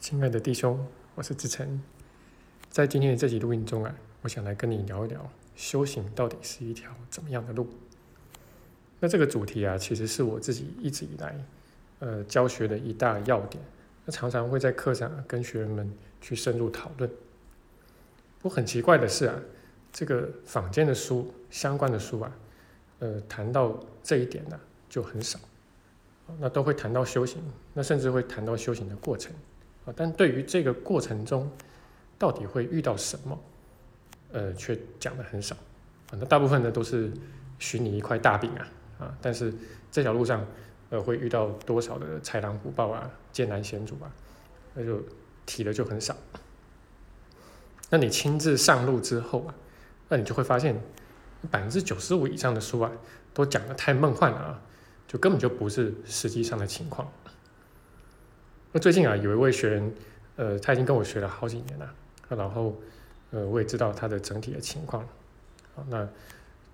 亲爱的弟兄，我是志成。在今天的这集录音中啊，我想来跟你聊一聊修行到底是一条怎么样的路。那这个主题啊，其实是我自己一直以来呃教学的一大要点。那常常会在课上跟学员们去深入讨论。不过很奇怪的是啊，这个坊间的书相关的书啊，呃，谈到这一点呢就很少。那都会谈到修行，那甚至会谈到修行的过程但对于这个过程中到底会遇到什么，呃，却讲的很少啊。那大部分呢都是许你一块大饼啊啊，但是这条路上呃会遇到多少的豺狼虎豹啊、艰难险阻啊，那就提的就很少。那你亲自上路之后啊，那你就会发现百分之九十五以上的书啊，都讲的太梦幻了啊。就根本就不是实际上的情况。那最近啊，有一位学员，呃，他已经跟我学了好几年了，然后，呃，我也知道他的整体的情况，好，那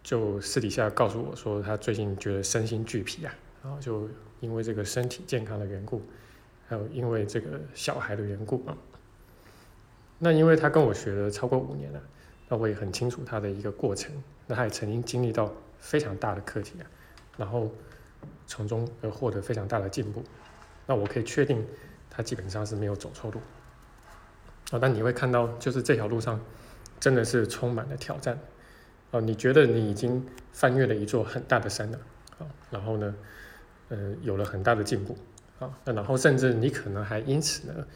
就私底下告诉我说，他最近觉得身心俱疲啊，然后就因为这个身体健康的缘故，还有因为这个小孩的缘故啊。那因为他跟我学了超过五年了，那我也很清楚他的一个过程，那他也曾经经历到非常大的课题啊，然后。从中而获得非常大的进步，那我可以确定他基本上是没有走错路啊。但你会看到，就是这条路上真的是充满了挑战啊。你觉得你已经翻越了一座很大的山了啊，然后呢，呃，有了很大的进步啊。那然后甚至你可能还因此呢，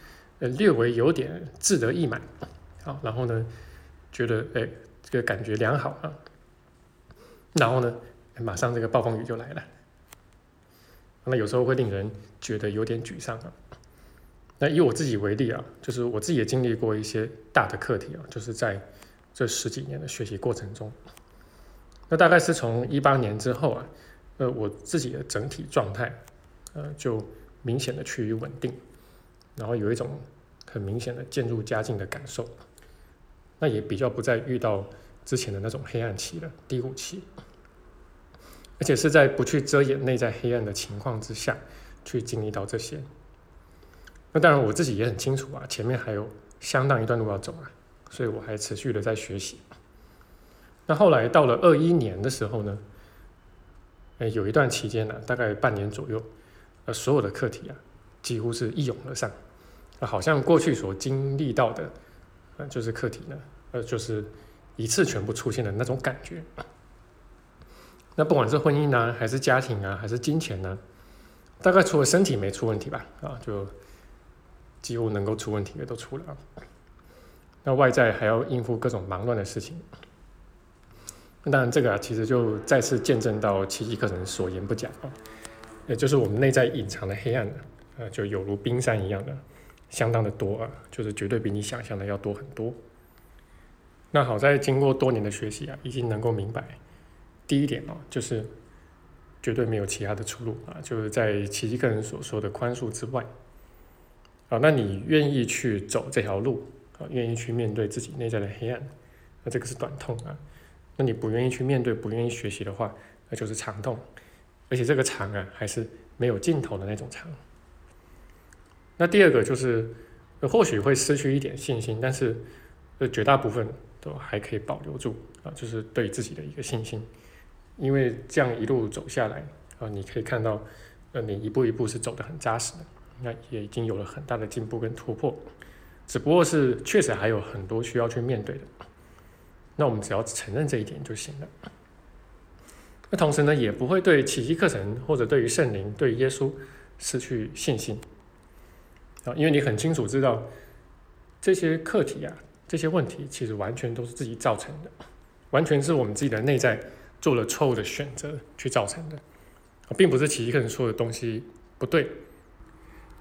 呃，略微有点自得意满啊。然后呢，觉得哎，这个感觉良好啊。然后呢，马上这个暴风雨就来了。那有时候会令人觉得有点沮丧啊。那以我自己为例啊，就是我自己也经历过一些大的课题啊，就是在这十几年的学习过程中。那大概是从一八年之后啊，呃，我自己的整体状态，呃，就明显的趋于稳定，然后有一种很明显的渐入佳境的感受。那也比较不再遇到之前的那种黑暗期了，低谷期。而且是在不去遮掩内在黑暗的情况之下，去经历到这些。那当然我自己也很清楚啊，前面还有相当一段路要走啊，所以我还持续的在学习。那后来到了二一年的时候呢，哎，有一段期间呢，大概半年左右，呃，所有的课题啊，几乎是一涌而上，啊，好像过去所经历到的，呃，就是课题呢，呃，就是一次全部出现的那种感觉。那不管是婚姻呢，还是家庭啊，还是金钱呢，大概除了身体没出问题吧，啊，就几乎能够出问题的都出了。那外在还要应付各种忙乱的事情。那当然，这个啊，其实就再次见证到奇迹课程所言不假啊，也就是我们内在隐藏的黑暗呢，呃，就有如冰山一样的，相当的多啊，就是绝对比你想象的要多很多。那好在经过多年的学习啊，已经能够明白。第一点哦，就是绝对没有其他的出路啊，就是在奇迹个人所说的宽恕之外啊。那你愿意去走这条路啊？愿意去面对自己内在的黑暗，那这个是短痛啊。那你不愿意去面对，不愿意学习的话，那就是长痛，而且这个长啊，还是没有尽头的那种长。那第二个就是，或许会失去一点信心，但是呃，绝大部分都还可以保留住啊，就是对自己的一个信心。因为这样一路走下来啊，你可以看到，呃，你一步一步是走得很扎实的，那也已经有了很大的进步跟突破，只不过是确实还有很多需要去面对的，那我们只要承认这一点就行了。那同时呢，也不会对奇迹课程或者对于圣灵、对耶稣失去信心啊，因为你很清楚知道这些课题啊、这些问题其实完全都是自己造成的，完全是我们自己的内在。做了错误的选择去造成的，并不是奇迹课程说的东西不对。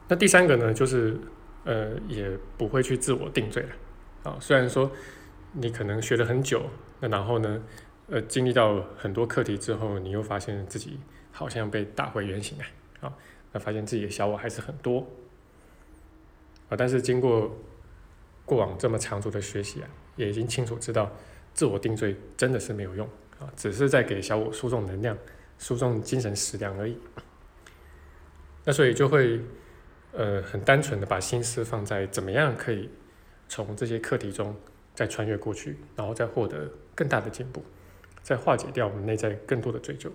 那第三个呢，就是呃，也不会去自我定罪了。啊，虽然说你可能学了很久，那然后呢，呃，经历到很多课题之后，你又发现自己好像被打回原形了。啊，那发现自己的小我还是很多。啊，但是经过过往这么长足的学习啊，也已经清楚知道，自我定罪真的是没有用。啊，只是在给小我输送能量、输送精神食粮而已。那所以就会呃，很单纯的把心思放在怎么样可以从这些课题中再穿越过去，然后再获得更大的进步，再化解掉我们内在更多的追究。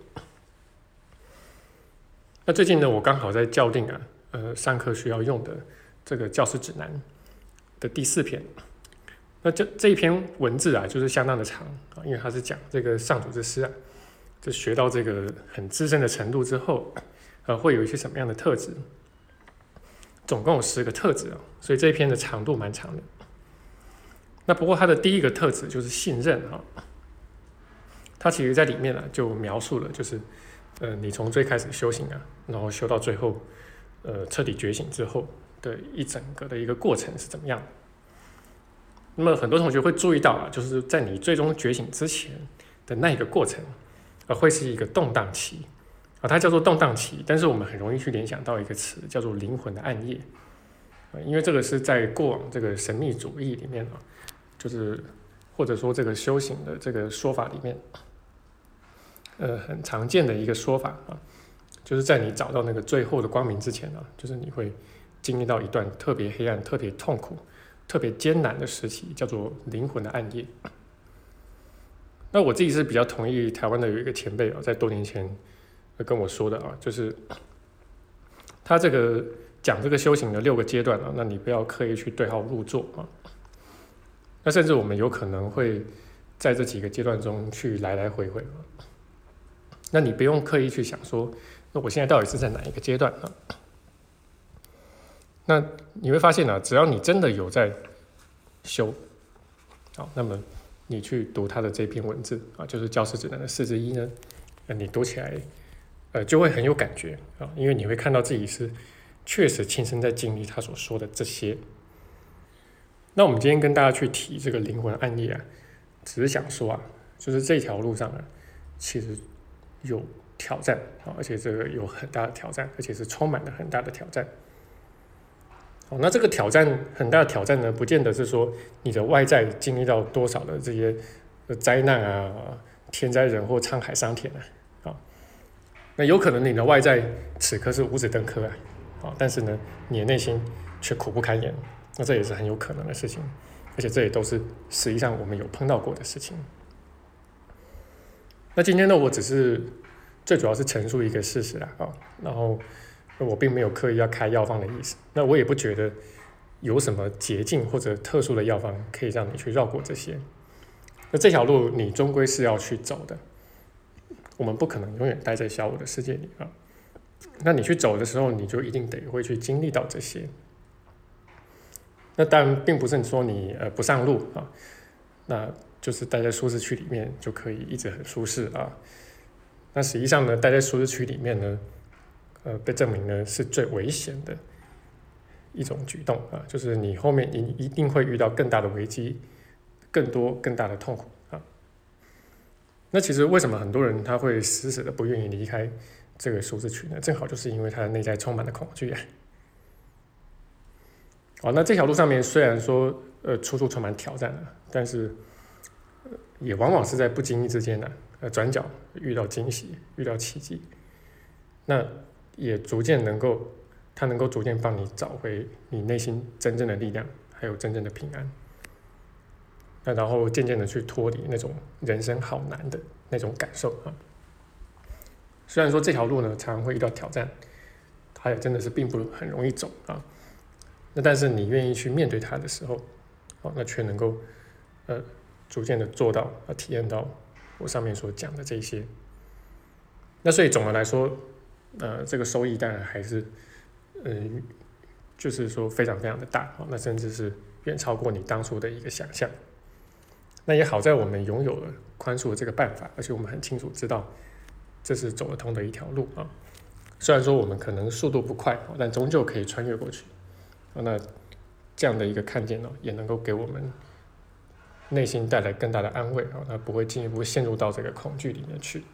那最近呢，我刚好在校订啊，呃，上课需要用的这个教师指南的第四篇。那这这一篇文字啊，就是相当的长啊，因为它是讲这个上主之师啊，就学到这个很资深的程度之后，呃，会有一些什么样的特质？总共有十个特质啊，所以这一篇的长度蛮长的。那不过它的第一个特质就是信任啊，它其实在里面呢就描述了，就是呃，你从最开始修行啊，然后修到最后，呃，彻底觉醒之后的一整个的一个过程是怎么样？那么很多同学会注意到啊，就是在你最终觉醒之前的那一个过程，呃，会是一个动荡期啊，它叫做动荡期。但是我们很容易去联想到一个词，叫做灵魂的暗夜啊，因为这个是在过往这个神秘主义里面啊，就是或者说这个修行的这个说法里面，呃，很常见的一个说法啊，就是在你找到那个最后的光明之前呢，就是你会经历到一段特别黑暗、特别痛苦。特别艰难的时期，叫做灵魂的暗夜。那我自己是比较同意台湾的有一个前辈啊，在多年前跟我说的啊，就是他这个讲这个修行的六个阶段啊，那你不要刻意去对号入座啊。那甚至我们有可能会在这几个阶段中去来来回回啊。那你不用刻意去想说，那我现在到底是在哪一个阶段啊？那你会发现呢，只要你真的有在修，好，那么你去读他的这篇文字啊，就是教师指南的四之一呢，呃，你读起来，呃，就会很有感觉啊，因为你会看到自己是确实亲身在经历他所说的这些。那我们今天跟大家去提这个灵魂案例啊，只是想说啊，就是这条路上啊，其实有挑战啊，而且这个有很大的挑战，而且是充满了很大的挑战。哦，那这个挑战很大的挑战呢，不见得是说你的外在经历到多少的这些灾难啊、天灾人祸、沧海桑田啊，啊，那有可能你的外在此刻是五指登科啊，啊，但是呢，你的内心却苦不堪言，那这也是很有可能的事情，而且这也都是实际上我们有碰到过的事情。那今天呢，我只是最主要是陈述一个事实啊，啊，然后。我并没有刻意要开药方的意思，那我也不觉得有什么捷径或者特殊的药方可以让你去绕过这些。那这条路你终归是要去走的，我们不可能永远待在小我的世界里啊。那你去走的时候，你就一定得会去经历到这些。那当然并不是说你呃不上路啊，那就是待在舒适区里面就可以一直很舒适啊。那实际上呢，待在舒适区里面呢。呃，被证明呢是最危险的一种举动啊，就是你后面你一定会遇到更大的危机，更多更大的痛苦。那其实为什么很多人他会死死的不愿意离开这个舒适区呢？正好就是因为他的内在充满了恐惧啊。好，那这条路上面虽然说呃处处充满挑战啊，但是也往往是在不经意之间呢，呃转角遇到惊喜，遇到奇迹。那也逐渐能够，它能够逐渐帮你找回你内心真正的力量，还有真正的平安。那然后渐渐的去脱离那种人生好难的那种感受啊。虽然说这条路呢常常会遇到挑战，它也真的是并不很容易走啊。那但是你愿意去面对它的时候，哦，那却能够呃逐渐的做到啊体验到我上面所讲的这些。那所以总的来说。呃，这个收益当然还是，嗯，就是说非常非常的大啊那甚至是远超过你当初的一个想象。那也好在我们拥有了宽恕的这个办法，而且我们很清楚知道这是走得通的一条路啊。虽然说我们可能速度不快，但终究可以穿越过去。那这样的一个看见呢，也能够给我们内心带来更大的安慰啊，那不会进一步陷入到这个恐惧里面去。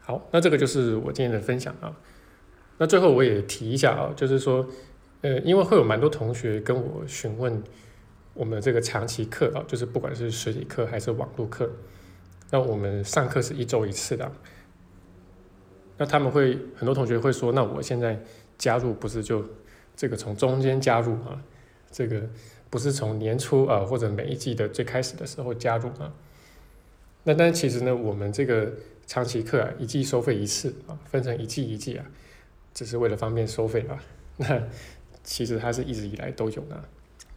好，那这个就是我今天的分享啊。那最后我也提一下啊，就是说，呃，因为会有蛮多同学跟我询问我们这个长期课啊，就是不管是实体课还是网络课，那我们上课是一周一次的。那他们会很多同学会说，那我现在加入不是就这个从中间加入啊？这个不是从年初啊或者每一季的最开始的时候加入啊？那但其实呢，我们这个长期课啊，一季收费一次啊，分成一季一季啊，只是为了方便收费啊。那其实它是一直以来都有的。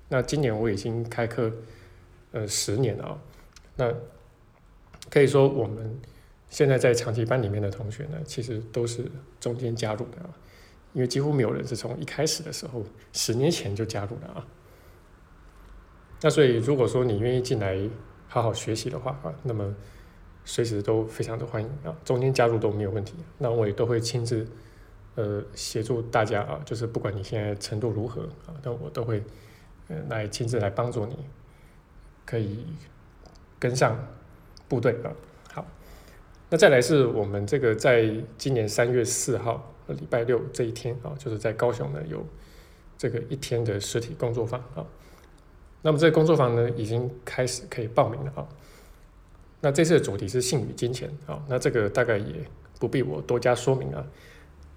那今年我已经开课呃十年了啊，那可以说我们现在在长期班里面的同学呢，其实都是中间加入的啊，因为几乎没有人是从一开始的时候十年前就加入的啊。那所以如果说你愿意进来好好学习的话啊，那么随时都非常的欢迎啊，中间加入都没有问题。那我也都会亲自呃协助大家啊，就是不管你现在程度如何啊，那我都会。来亲自来帮助你，可以跟上部队啊。好，那再来是我们这个在今年三月四号礼拜六这一天啊，就是在高雄呢有这个一天的实体工作坊啊。那么这个工作坊呢已经开始可以报名了啊。那这次的主题是性与金钱啊，那这个大概也不必我多加说明啊。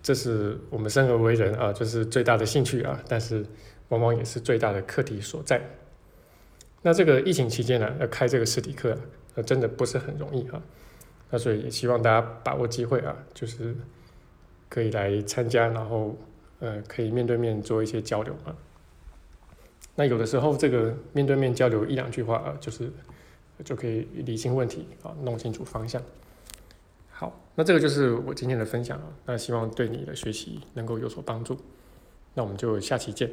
这是我们生而为人啊，就是最大的兴趣啊，但是。往往也是最大的课题所在。那这个疫情期间呢，要开这个实体课，那，真的不是很容易啊。那所以也希望大家把握机会啊，就是可以来参加，然后呃，可以面对面做一些交流啊。那有的时候这个面对面交流一两句话啊，就是就可以理清问题啊，弄清楚方向。好，那这个就是我今天的分享啊。那希望对你的学习能够有所帮助。那我们就下期见。